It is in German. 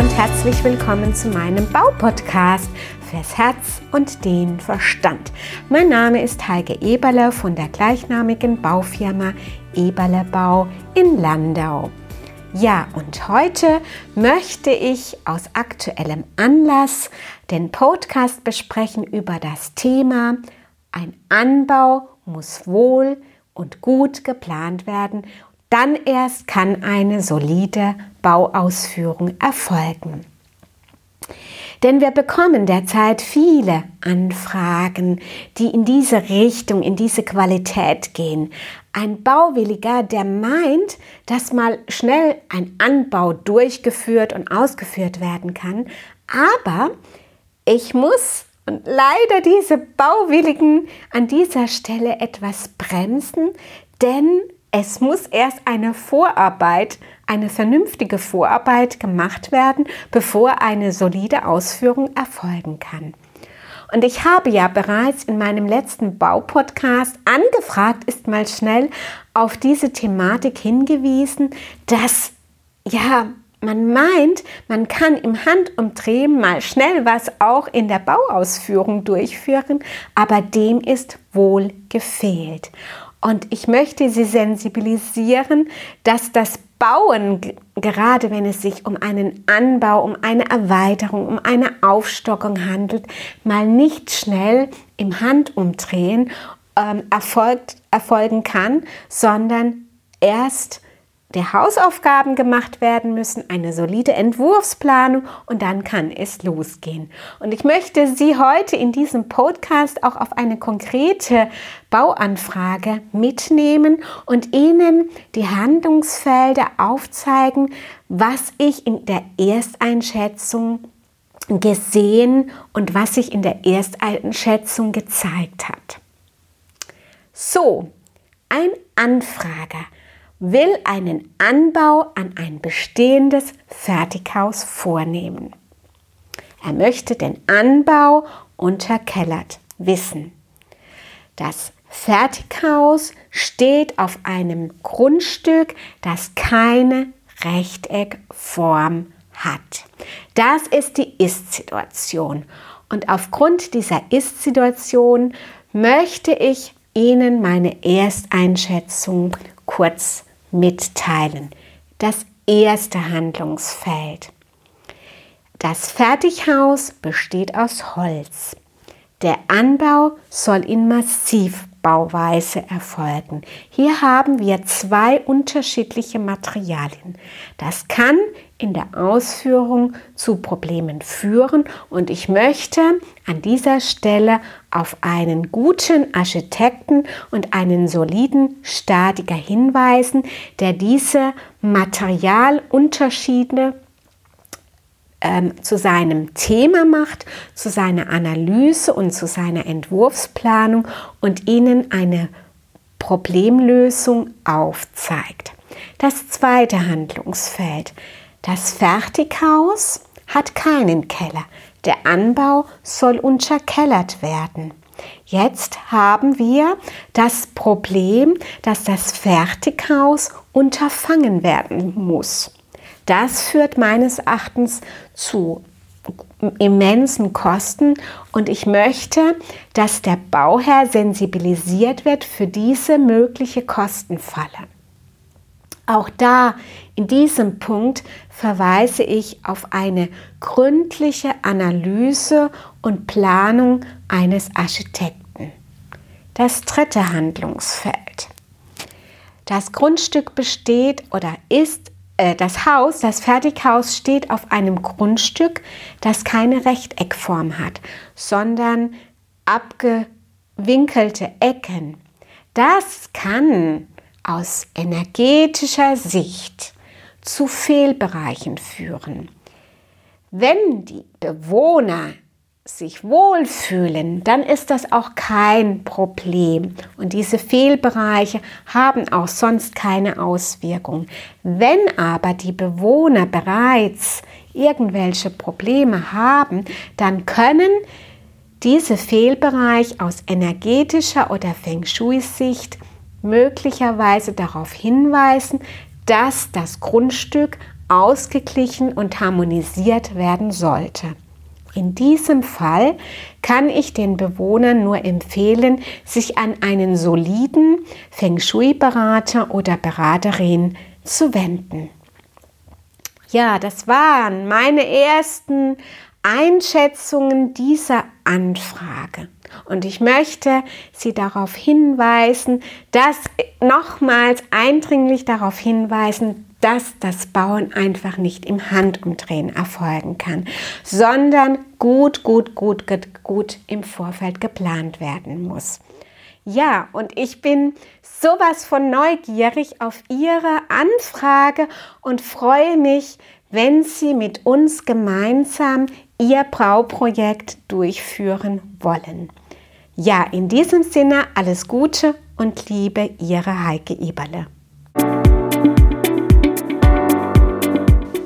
und herzlich willkommen zu meinem Baupodcast fürs Herz und den Verstand. Mein Name ist Heike Eberle von der gleichnamigen Baufirma Eberle Bau in Landau. Ja, und heute möchte ich aus aktuellem Anlass den Podcast besprechen über das Thema Ein Anbau muss wohl und gut geplant werden dann erst kann eine solide Bauausführung erfolgen. Denn wir bekommen derzeit viele Anfragen, die in diese Richtung, in diese Qualität gehen. Ein Bauwilliger, der meint, dass mal schnell ein Anbau durchgeführt und ausgeführt werden kann. Aber ich muss und leider diese Bauwilligen an dieser Stelle etwas bremsen, denn es muss erst eine Vorarbeit, eine vernünftige Vorarbeit gemacht werden, bevor eine solide Ausführung erfolgen kann. Und ich habe ja bereits in meinem letzten Baupodcast angefragt, ist mal schnell auf diese Thematik hingewiesen, dass ja, man meint, man kann im Handumdrehen mal schnell was auch in der Bauausführung durchführen, aber dem ist wohl gefehlt. Und ich möchte Sie sensibilisieren, dass das Bauen, gerade wenn es sich um einen Anbau, um eine Erweiterung, um eine Aufstockung handelt, mal nicht schnell im Handumdrehen ähm, erfolgt, erfolgen kann, sondern erst der Hausaufgaben gemacht werden müssen, eine solide Entwurfsplanung und dann kann es losgehen. Und ich möchte Sie heute in diesem Podcast auch auf eine konkrete Bauanfrage mitnehmen und Ihnen die Handlungsfelder aufzeigen, was ich in der Ersteinschätzung gesehen und was sich in der Ersteinschätzung gezeigt hat. So, ein Anfrager will einen Anbau an ein bestehendes Fertighaus vornehmen. Er möchte den Anbau unterkellert wissen. Das Fertighaus steht auf einem Grundstück, das keine Rechteckform hat. Das ist die Ist-Situation. Und aufgrund dieser Ist-Situation möchte ich Ihnen meine Ersteinschätzung kurz mitteilen. Das erste Handlungsfeld. Das Fertighaus besteht aus Holz. Der Anbau soll in Massivbauweise erfolgen. Hier haben wir zwei unterschiedliche Materialien. Das kann in der Ausführung zu Problemen führen und ich möchte an dieser Stelle auf einen guten Architekten und einen soliden Statiker hinweisen, der diese Materialunterschiede ähm, zu seinem Thema macht, zu seiner Analyse und zu seiner Entwurfsplanung und ihnen eine Problemlösung aufzeigt. Das zweite Handlungsfeld. Das Fertighaus hat keinen Keller. Der Anbau soll unterkellert werden. Jetzt haben wir das Problem, dass das Fertighaus unterfangen werden muss. Das führt meines Erachtens zu immensen Kosten und ich möchte, dass der Bauherr sensibilisiert wird für diese mögliche Kostenfalle. Auch da, in diesem Punkt, verweise ich auf eine gründliche Analyse und Planung eines Architekten. Das dritte Handlungsfeld. Das Grundstück besteht oder ist äh, das Haus, das Fertighaus steht auf einem Grundstück, das keine Rechteckform hat, sondern abgewinkelte Ecken. Das kann aus energetischer Sicht zu Fehlbereichen führen. Wenn die Bewohner sich wohlfühlen, dann ist das auch kein Problem. Und diese Fehlbereiche haben auch sonst keine Auswirkung. Wenn aber die Bewohner bereits irgendwelche Probleme haben, dann können diese Fehlbereiche aus energetischer oder Feng Shui-Sicht möglicherweise darauf hinweisen, dass das Grundstück ausgeglichen und harmonisiert werden sollte. In diesem Fall kann ich den Bewohnern nur empfehlen, sich an einen soliden Feng Shui-Berater oder Beraterin zu wenden. Ja, das waren meine ersten Einschätzungen dieser Anfrage. Und ich möchte Sie darauf hinweisen, dass nochmals eindringlich darauf hinweisen, dass das Bauen einfach nicht im Handumdrehen erfolgen kann, sondern gut, gut, gut, gut, gut im Vorfeld geplant werden muss. Ja, und ich bin sowas von neugierig auf Ihre Anfrage und freue mich, wenn Sie mit uns gemeinsam Ihr Brauprojekt durchführen wollen. Ja, in diesem Sinne alles Gute und Liebe, Ihre Heike Eberle.